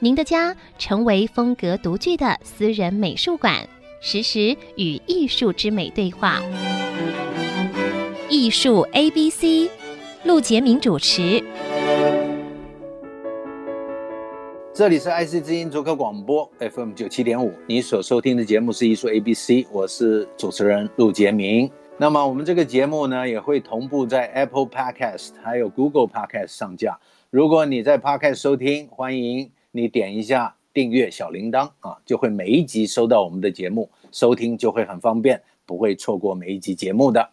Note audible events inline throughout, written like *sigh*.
您的家成为风格独具的私人美术馆，实时与艺术之美对话。艺术 A B C，陆杰明主持。这里是 IC 之音逐客广播 FM 九七点五，你所收听的节目是艺术 A B C，我是主持人陆杰明。那么我们这个节目呢，也会同步在 Apple Podcast 还有 Google Podcast 上架。如果你在 Podcast 收听，欢迎。你点一下订阅小铃铛啊，就会每一集收到我们的节目，收听就会很方便，不会错过每一集节目的。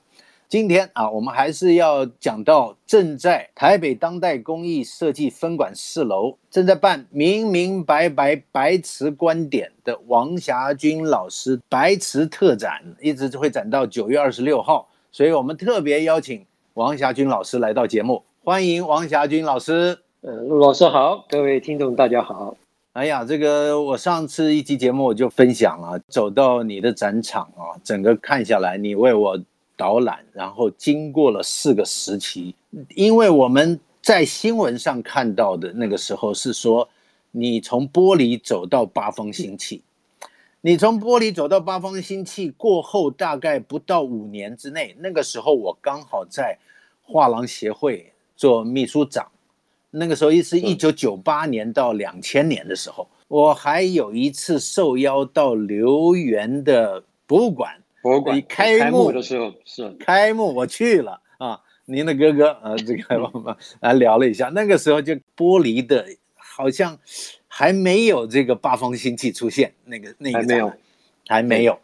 今天啊，我们还是要讲到正在台北当代工艺设计分馆四楼正在办“明明白白白瓷观点”的王霞君老师白瓷特展，一直会展到九月二十六号，所以我们特别邀请王霞君老师来到节目，欢迎王霞君老师。呃，陆老师好，各位听众大家好。哎呀，这个我上次一期节目我就分享了，走到你的展场啊，整个看下来，你为我导览，然后经过了四个时期。因为我们在新闻上看到的那个时候是说，你从玻璃走到八方新气，你从玻璃走到八方新气过后，大概不到五年之内，那个时候我刚好在画廊协会做秘书长。那个时候，一是一九九八年到两千年的时候，我还有一次受邀到留园的博物馆，博物馆开幕的时候是。开幕，我去了啊，您的哥哥啊，这个我们来聊了一下，那个时候就玻璃的，好像还没有这个八方新气出现，那个那个还没有，还没有。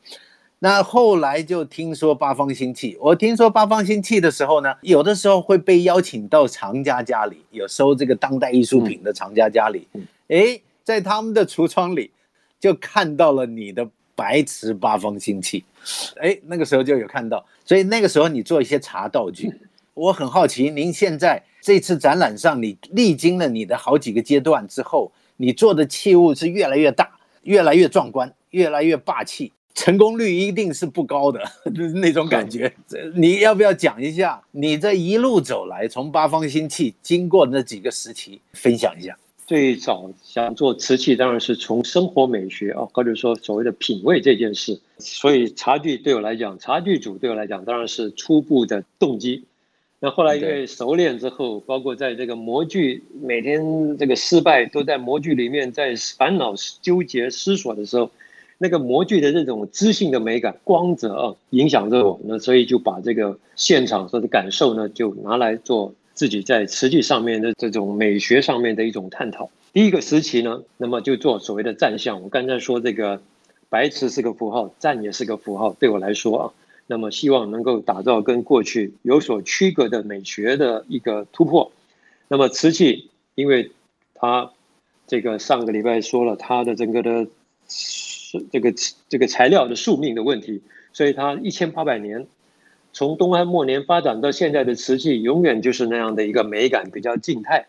那后来就听说八方新气，我听说八方新气的时候呢，有的时候会被邀请到藏家家里，有收这个当代艺术品的藏家家里，哎，在他们的橱窗里就看到了你的白瓷八方新气，哎，那个时候就有看到，所以那个时候你做一些茶道具，我很好奇，您现在这次展览上，你历经了你的好几个阶段之后，你做的器物是越来越大，越来越壮观，越来越霸气。成功率一定是不高的，*laughs* 就是那种感觉。你要不要讲一下你这一路走来，从八方新气经过那几个时期，分享一下？最早想做瓷器，当然是从生活美学啊，或者说所谓的品味这件事。所以茶具对我来讲，茶具组对我来讲当然是初步的动机。那后来因为熟练之后，包括在这个模具每天这个失败都在模具里面在烦恼纠结思索的时候。那个模具的这种知性的美感、光泽啊，影响着我，那所以就把这个现场所的感受呢，就拿来做自己在瓷器上面的这种美学上面的一种探讨。第一个时期呢，那么就做所谓的站相。我刚才说这个白瓷是个符号，站也是个符号，对我来说啊，那么希望能够打造跟过去有所区隔的美学的一个突破。那么瓷器，因为它这个上个礼拜说了它的整个的。这个这个材料的寿命的问题，所以它一千八百年，从东汉末年发展到现在的瓷器，永远就是那样的一个美感比较静态，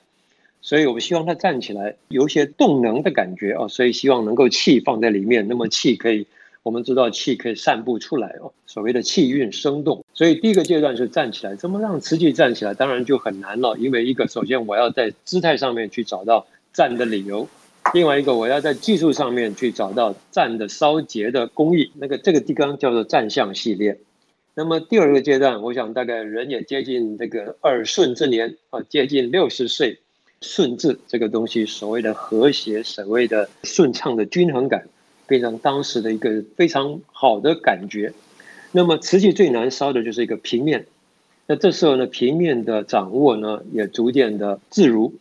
所以我们希望它站起来，有些动能的感觉啊，所以希望能够气放在里面，那么气可以，我们知道气可以散布出来哦，所谓的气韵生动，所以第一个阶段是站起来，怎么让瓷器站起来？当然就很难了，因为一个首先我要在姿态上面去找到站的理由。另外一个，我要在技术上面去找到站的烧结的工艺，那个这个地方叫做站相系列。那么第二个阶段，我想大概人也接近这个二顺之年啊，接近六十岁，顺治这个东西，所谓的和谐，所谓的顺畅的均衡感，变成当时的一个非常好的感觉。那么瓷器最难烧的就是一个平面，那这时候呢，平面的掌握呢也逐渐的自如，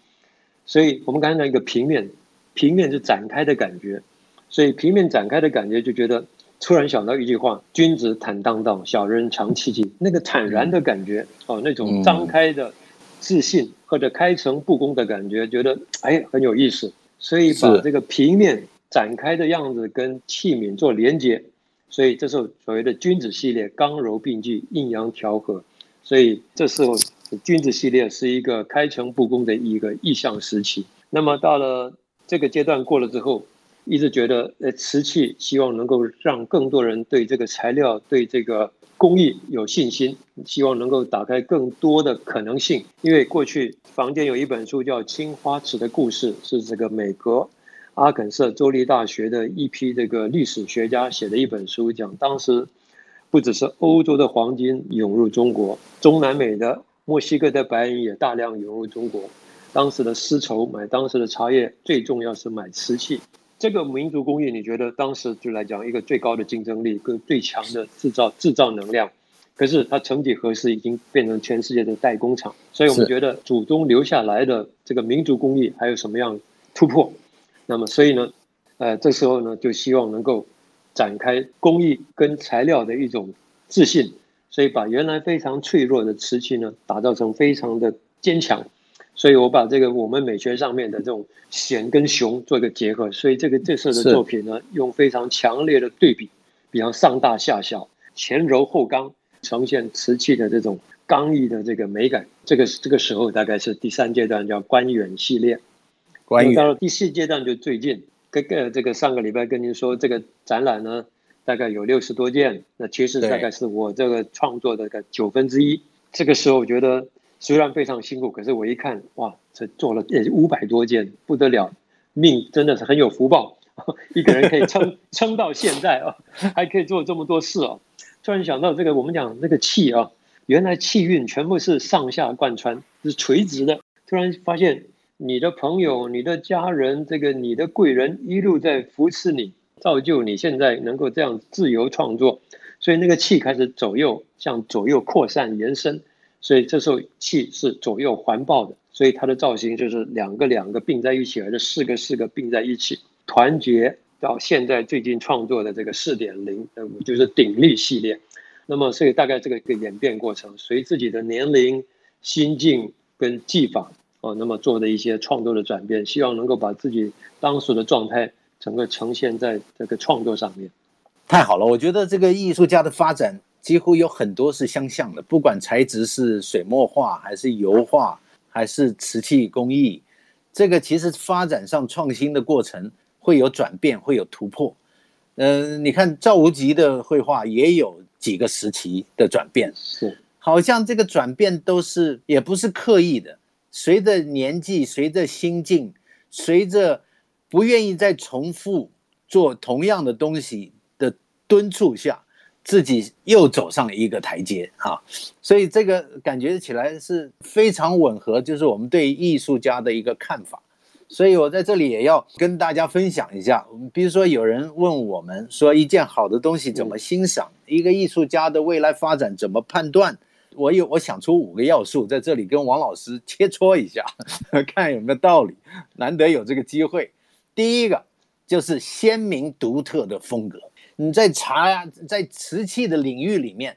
所以我们刚才讲一个平面。平面是展开的感觉，所以平面展开的感觉就觉得突然想到一句话：“君子坦荡荡，小人长戚戚。*laughs* ”那个坦然的感觉哦，那种张开的自信或者开诚布公的感觉，觉得哎很有意思。所以把这个平面展开的样子跟器皿做连接，所以这时候所谓的君子系列刚柔并济，阴阳调和，所以这时候君子系列是一个开诚布公的一个意向时期。那么到了这个阶段过了之后，一直觉得呃瓷器希望能够让更多人对这个材料对这个。工艺有信心，希望能够打开更多的可能性。因为过去房间有一本书叫《青花瓷的故事》，是这个美国阿肯色州立大学的一批这个历史学家写的一本书，讲当时不只是欧洲的黄金涌入中国，中南美的墨西哥的白银也大量涌入中国。当时的丝绸买当时的茶叶，最重要是买瓷器。这个民族工艺，你觉得当时就来讲一个最高的竞争力跟最强的制造制造能量，可是它曾几何时已经变成全世界的代工厂，所以我们觉得祖宗留下来的这个民族工艺还有什么样突破？那么所以呢，呃，这时候呢就希望能够展开工艺跟材料的一种自信，所以把原来非常脆弱的瓷器呢打造成非常的坚强。所以我把这个我们美学上面的这种显跟雄做一个结合，所以这个这次的作品呢，用非常强烈的对比，比方上大下小，前柔后刚，呈现瓷器的这种刚毅的这个美感。这个这个时候大概是第三阶段，叫观远系列。观远到了第四阶段就最近，跟个这个上个礼拜跟您说，这个展览呢大概有六十多件，那其实大概是我这个创作的个九分之一。这个时候我觉得。虽然非常辛苦，可是我一看，哇，这做了也五百多件，不得了，命真的是很有福报，*laughs* 一个人可以撑 *laughs* 撑到现在啊，还可以做这么多事啊。突然想到这个，我们讲那个气啊，原来气运全部是上下贯穿，是垂直的。突然发现你的朋友、你的家人、这个你的贵人一路在扶持你，造就你现在能够这样自由创作，所以那个气开始左右向左右扩散延伸。所以这时候气是左右环抱的，所以它的造型就是两个两个并在一起，而是四个四个并在一起，团结到现在最近创作的这个四点零，呃，就是鼎力系列。那么所以大概这个一个演变过程，随自己的年龄、心境跟技法哦，那么做的一些创作的转变，希望能够把自己当时的状态整个呈现在这个创作上面。太好了，我觉得这个艺术家的发展。几乎有很多是相像的，不管材质是水墨画还是油画，还是瓷器工艺，这个其实发展上创新的过程会有转变，会有突破。嗯、呃，你看赵无极的绘画也有几个时期的转变，是好像这个转变都是也不是刻意的，随着年纪，随着心境，随着不愿意再重复做同样的东西的敦促下。自己又走上了一个台阶哈，所以这个感觉起来是非常吻合，就是我们对艺术家的一个看法。所以我在这里也要跟大家分享一下，比如说有人问我们说，一件好的东西怎么欣赏，一个艺术家的未来发展怎么判断？*laughs* 我有我想出五个要素，在这里跟王老师切磋一下，*laughs* 看有没有道理。难得有这个机会，第一个就是鲜明独特的风格。你在茶呀，在瓷器的领域里面，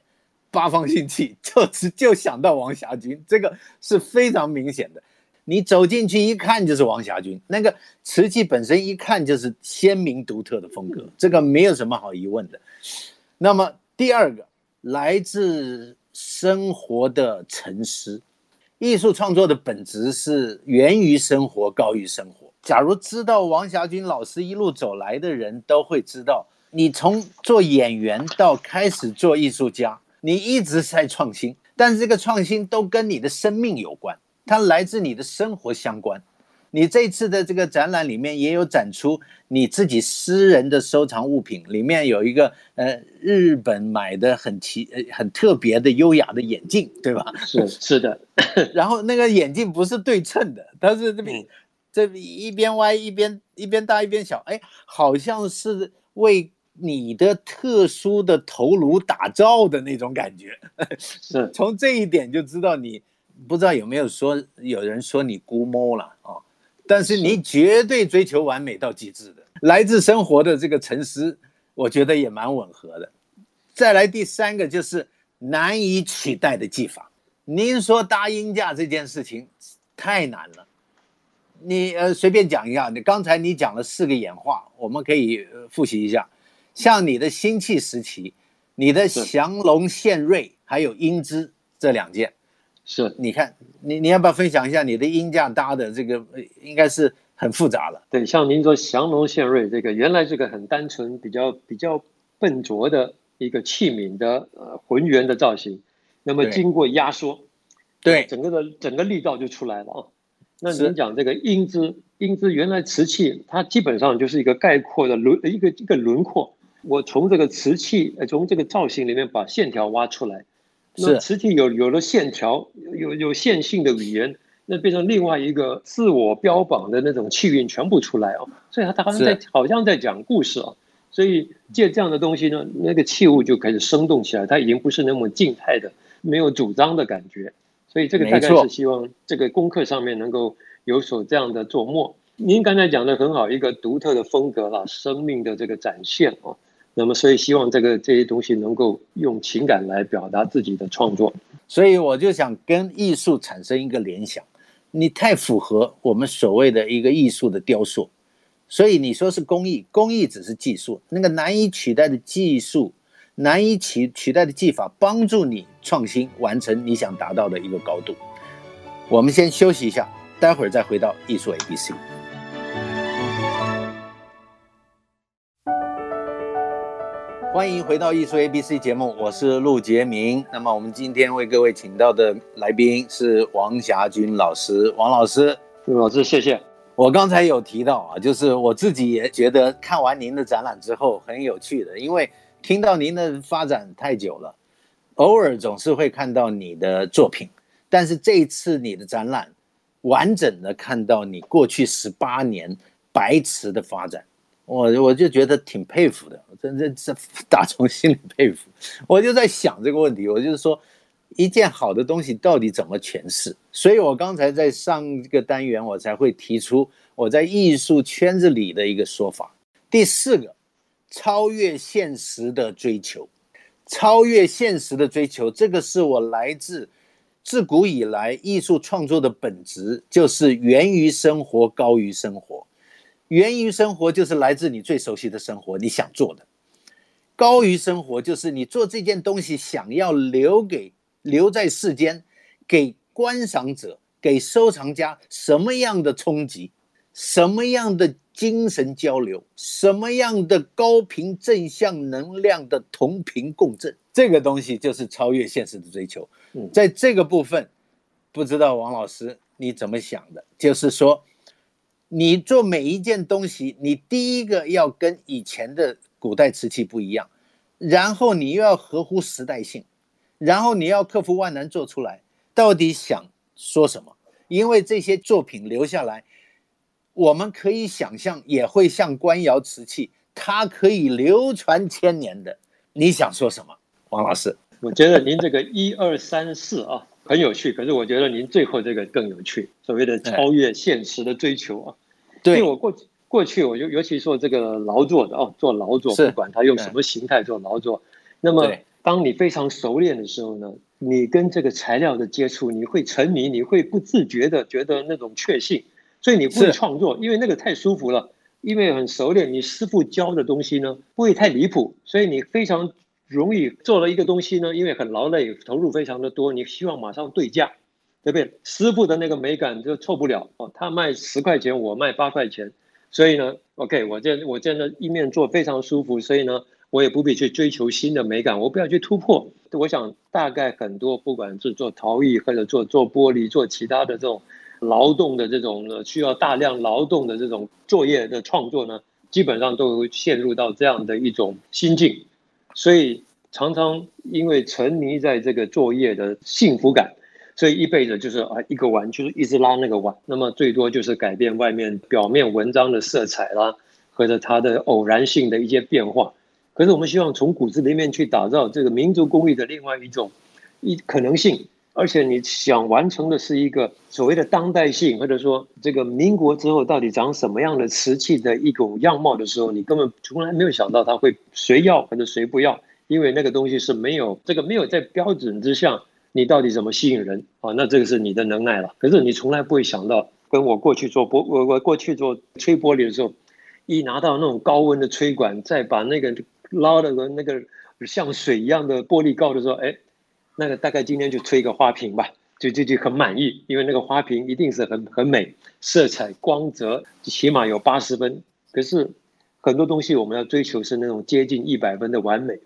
八方兴起，就是就想到王霞军，这个是非常明显的。你走进去一看就是王霞军，那个瓷器本身一看就是鲜明独特的风格，这个没有什么好疑问的。那么第二个，来自生活的沉思，艺术创作的本质是源于生活，高于生活。假如知道王霞军老师一路走来的人都会知道。你从做演员到开始做艺术家，你一直在创新，但是这个创新都跟你的生命有关，它来自你的生活相关。你这次的这个展览里面也有展出你自己私人的收藏物品，里面有一个呃日本买的很奇呃很特别的优雅的眼镜，对吧？*laughs* 是是的，*coughs* 然后那个眼镜不是对称的，它是这边这一边歪一边一边大一边小，哎，好像是为。你的特殊的头颅打造的那种感觉，是 *laughs* 从这一点就知道你不知道有没有说有人说你估摸了啊？但是你绝对追求完美到极致的，来自生活的这个沉思，我觉得也蛮吻合的。再来第三个就是难以取代的技法。您说搭音架这件事情太难了，你呃随便讲一下，你刚才你讲了四个演化，我们可以复习一下。像你的辛弃时期，你的降龙献瑞还有英姿这两件，是，你看你你要不要分享一下你的鹰架搭的这个应该是很复杂了。对，像您说降龙献瑞这个，原来是个很单纯、比较比较笨拙的一个器皿的呃浑圆的造型，那么经过压缩，对，整个的整个力道就出来了啊。那您讲这个英姿，英姿原来瓷器它基本上就是一个概括的轮一个一个轮廓。我从这个瓷器，呃，从这个造型里面把线条挖出来，那瓷器有有了线条，有有线性的语言，那变成另外一个自我标榜的那种气韵全部出来哦，所以他好像在好像在讲故事哦，所以借这样的东西呢，那个器物就开始生动起来，它已经不是那么静态的，没有主张的感觉，所以这个大概是希望这个功课上面能够有所这样的琢磨。您刚才讲的很好，一个独特的风格啦，生命的这个展现哦。那么，所以希望这个这些东西能够用情感来表达自己的创作。所以我就想跟艺术产生一个联想，你太符合我们所谓的一个艺术的雕塑。所以你说是工艺，工艺只是技术，那个难以取代的技术，难以取取代的技法，帮助你创新，完成你想达到的一个高度。我们先休息一下，待会儿再回到艺术 ABC。欢迎回到艺术 ABC 节目，我是陆杰明。那么我们今天为各位请到的来宾是王霞军老师，王老师，陆老师，谢谢。我刚才有提到啊，就是我自己也觉得看完您的展览之后很有趣的，因为听到您的发展太久了，偶尔总是会看到你的作品，但是这一次你的展览完整的看到你过去十八年白瓷的发展。我我就觉得挺佩服的，真真是 *laughs* 打从心里佩服。我就在想这个问题，我就是说，一件好的东西到底怎么诠释？所以我刚才在上一个单元，我才会提出我在艺术圈子里的一个说法。第四个，超越现实的追求，超越现实的追求，这个是我来自自古以来艺术创作的本质，就是源于生活，高于生活。源于生活就是来自你最熟悉的生活，你想做的；高于生活就是你做这件东西想要留给留在世间，给观赏者、给收藏家什么样的冲击，什么样的精神交流，什么样的高频正向能量的同频共振，这个东西就是超越现实的追求。在这个部分，不知道王老师你怎么想的？就是说。你做每一件东西，你第一个要跟以前的古代瓷器不一样，然后你又要合乎时代性，然后你要克服万难做出来，到底想说什么？因为这些作品留下来，我们可以想象，也会像官窑瓷器，它可以流传千年的。你想说什么，王老师？我觉得您这个一二三四啊很有趣，可是我觉得您最后这个更有趣，所谓的超越现实的追求啊。对，因为我过过去，我就尤其做这个劳作的哦，做劳作，不管他用什么形态做劳作，那么当你非常熟练的时候呢，你跟这个材料的接触，你会沉迷，你会不自觉的觉得那种确信，所以你不会创作，因为那个太舒服了，因为很熟练，你师傅教的东西呢不会太离谱，所以你非常容易做了一个东西呢，因为很劳累，投入非常的多，你希望马上对价。对不对？师傅的那个美感就错不了哦。他卖十块钱，我卖八块钱，所以呢，OK，我这我这的一面做非常舒服，所以呢，我也不必去追求新的美感，我不要去突破。我想大概很多，不管是做陶艺或者做做玻璃，做其他的这种劳动的这种需要大量劳动的这种作业的创作呢，基本上都会陷入到这样的一种心境，所以常常因为沉迷在这个作业的幸福感。所以一辈子就是啊，一个碗就是一直拉那个碗，那么最多就是改变外面表面文章的色彩啦，或者它的偶然性的一些变化。可是我们希望从骨子里面去打造这个民族工艺的另外一种一可能性，而且你想完成的是一个所谓的当代性，或者说这个民国之后到底长什么样的瓷器的一种样貌的时候，你根本从来没有想到它会谁要或者谁不要，因为那个东西是没有这个没有在标准之下。你到底怎么吸引人啊？那这个是你的能耐了。可是你从来不会想到，跟我过去做玻，我我过去做吹玻璃的时候，一拿到那种高温的吹管，再把那个捞的那个像水一样的玻璃膏的时候，哎，那个大概今天就吹一个花瓶吧，就就就很满意，因为那个花瓶一定是很很美，色彩光泽起码有八十分。可是很多东西我们要追求是那种接近一百分的完美，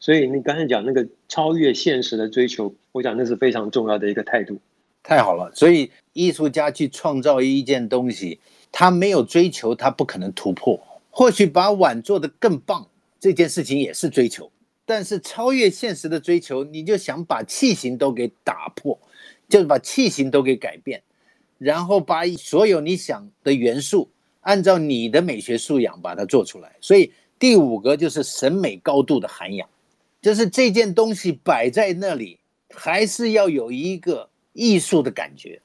所以你刚才讲那个超越现实的追求，我讲那是非常重要的一个态度。太好了，所以艺术家去创造一件东西，他没有追求，他不可能突破。或许把碗做得更棒，这件事情也是追求，但是超越现实的追求，你就想把器型都给打破，就是把器型都给改变，然后把所有你想的元素，按照你的美学素养把它做出来。所以第五个就是审美高度的涵养，就是这件东西摆在那里，还是要有一个。艺术的感觉，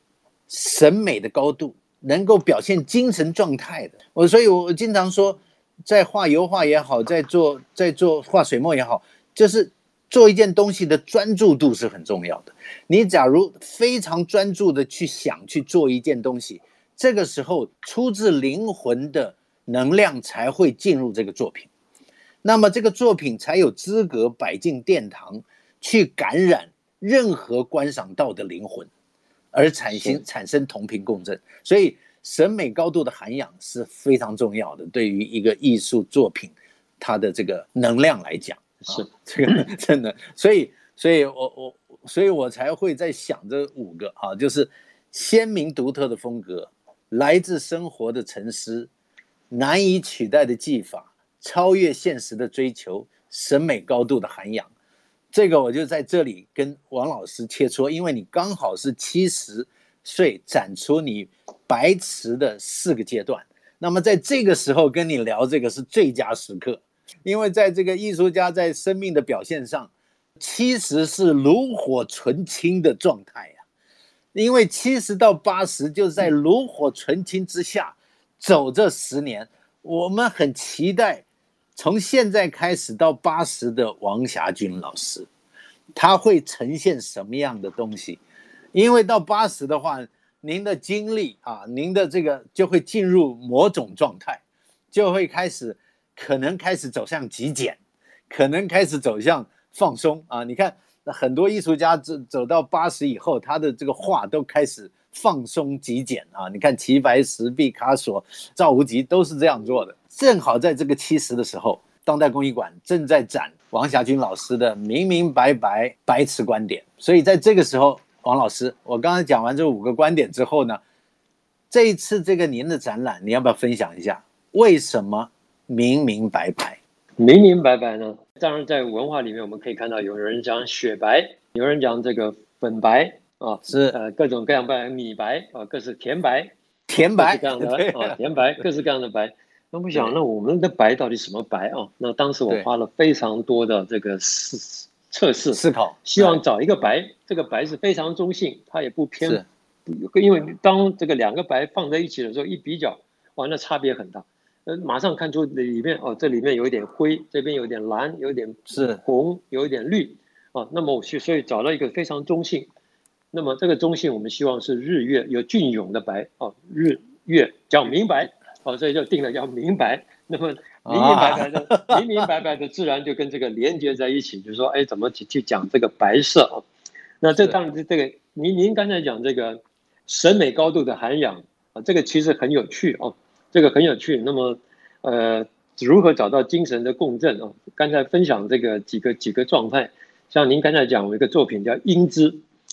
审美的高度，能够表现精神状态的。我所以，我经常说，在画油画也好，在做在做画水墨也好，就是做一件东西的专注度是很重要的。你假如非常专注的去想去做一件东西，这个时候出自灵魂的能量才会进入这个作品，那么这个作品才有资格摆进殿堂去感染。任何观赏到的灵魂，而产生产生同频共振，所以审美高度的涵养是非常重要的。对于一个艺术作品，它的这个能量来讲，是、啊、*laughs* 这个 *laughs* 真的。所以，所以我我所以我才会在想这五个啊，就是鲜明独特的风格，来自生活的沉思，难以取代的技法，超越现实的追求，审美高度的涵养。这个我就在这里跟王老师切磋，因为你刚好是七十岁展出你白瓷的四个阶段，那么在这个时候跟你聊这个是最佳时刻，因为在这个艺术家在生命的表现上，七十是炉火纯青的状态呀，因为七十到八十就在炉火纯青之下走这十年，我们很期待。从现在开始到八十的王霞军老师，他会呈现什么样的东西？因为到八十的话，您的精力啊，您的这个就会进入某种状态，就会开始可能开始走向极简，可能开始走向放松啊。你看很多艺术家走走到八十以后，他的这个画都开始放松极简啊。你看齐白石、毕卡索、赵无极都是这样做的。正好在这个七十的时候，当代工艺馆正在展王霞军老师的明明白白白瓷观点，所以在这个时候，王老师，我刚才讲完这五个观点之后呢，这一次这个您的展览，你要不要分享一下为什么明明白白？明明白白呢？当然，在文化里面我们可以看到，有人讲雪白，有人讲这个粉白啊，是呃各种各样白，米白啊，各式甜白，甜白各式各样的啊，甜白各式各样的白。那我想，那我们的白到底什么白啊？那当时我花了非常多的这个思测试思考，希望找一个白，这个白是非常中性，它也不偏，因为当这个两个白放在一起的时候，一比较，哇，那差别很大，呃，马上看出里面哦，这里面有一点灰，这边有点蓝，有点是。红，有一点绿，啊，那么我去，所以找到一个非常中性，那么这个中性我们希望是日月有隽永的白哦，日月讲明白。哦，所以就定了要明白，那么明明白白的，啊、明明白白的，自然就跟这个连接在一起。就是说，哎，怎么去去讲这个白色啊？那这当然是这个，您您刚才讲这个审美高度的涵养啊，这个其实很有趣哦，这个很有趣。那么，呃，如何找到精神的共振啊？刚才分享这个几个几个状态，像您刚才讲有一个作品叫《英姿》，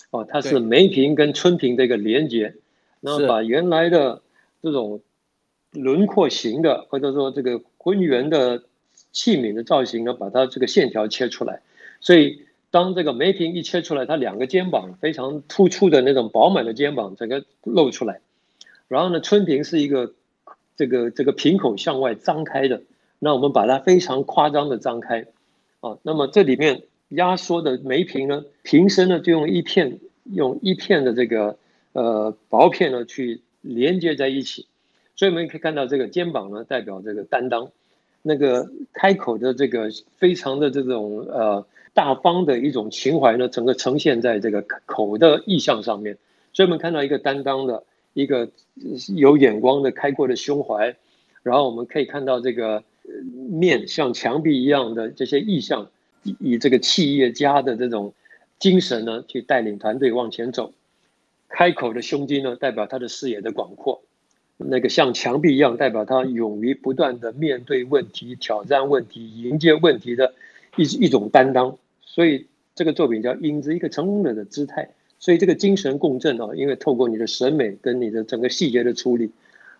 哦，它是梅瓶跟春瓶的一个连接，然后把原来的这种。轮廓型的，或者说这个浑圆的器皿的造型呢，把它这个线条切出来。所以当这个梅瓶一切出来，它两个肩膀非常突出的那种饱满的肩膀，整个露出来。然后呢，春瓶是一个这个这个瓶口向外张开的，那我们把它非常夸张的张开啊。那么这里面压缩的梅瓶呢，瓶身呢就用一片用一片的这个呃薄片呢去连接在一起。所以我们可以看到，这个肩膀呢，代表这个担当；那个开口的这个非常的这种呃大方的一种情怀呢，整个呈现在这个口的意象上面。所以我们看到一个担当的，一个有眼光的开阔的胸怀，然后我们可以看到这个面像墙壁一样的这些意象，以以这个企业家的这种精神呢，去带领团队往前走。开口的胸襟呢，代表他的视野的广阔；那个像墙壁一样，代表他勇于不断的面对问题、挑战问题、迎接问题的一一种担当。所以这个作品叫“英姿”，一个成功者的姿态。所以这个精神共振啊，因为透过你的审美跟你的整个细节的处理，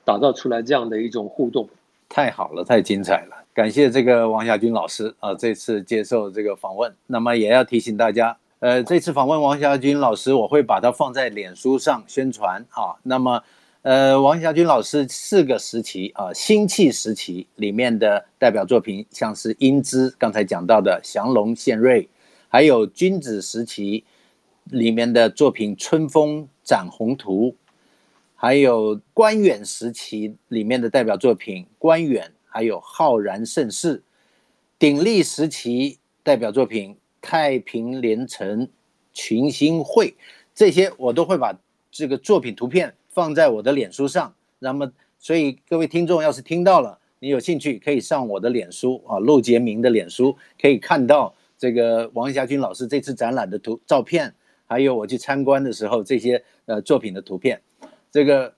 打造出来这样的一种互动，太好了，太精彩了！感谢这个王霞军老师啊，这次接受这个访问。那么也要提醒大家，呃，这次访问王霞军老师，我会把它放在脸书上宣传啊。那么，呃，王霞军老师四个时期啊，辛弃时期里面的代表作品，像是《英姿》，刚才讲到的降龙献瑞，还有君子时期。里面的作品《春风展鸿图》，还有官远时期里面的代表作品《官远》，还有《浩然盛世》；鼎立时期代表作品《太平连城群星会》，这些我都会把这个作品图片放在我的脸书上。那么，所以各位听众要是听到了，你有兴趣可以上我的脸书啊，陆杰明的脸书，可以看到这个王霞军老师这次展览的图照片。还有我去参观的时候，这些呃作品的图片，这个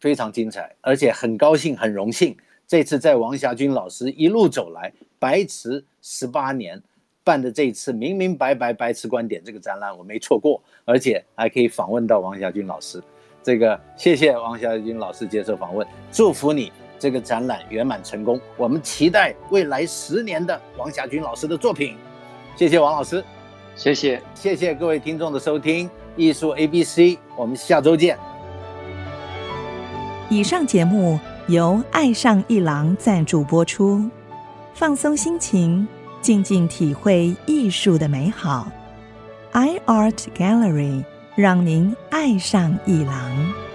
非常精彩，而且很高兴、很荣幸，这次在王霞军老师一路走来，白瓷十八年办的这一次明明白白白瓷观点这个展览，我没错过，而且还可以访问到王霞军老师，这个谢谢王霞军老师接受访问，祝福你这个展览圆满成功，我们期待未来十年的王霞军老师的作品，谢谢王老师。谢谢，谢谢各位听众的收听，艺术 ABC，我们下周见。以上节目由爱上一郎赞助播出，放松心情，静静体会艺术的美好。iArt Gallery 让您爱上一郎。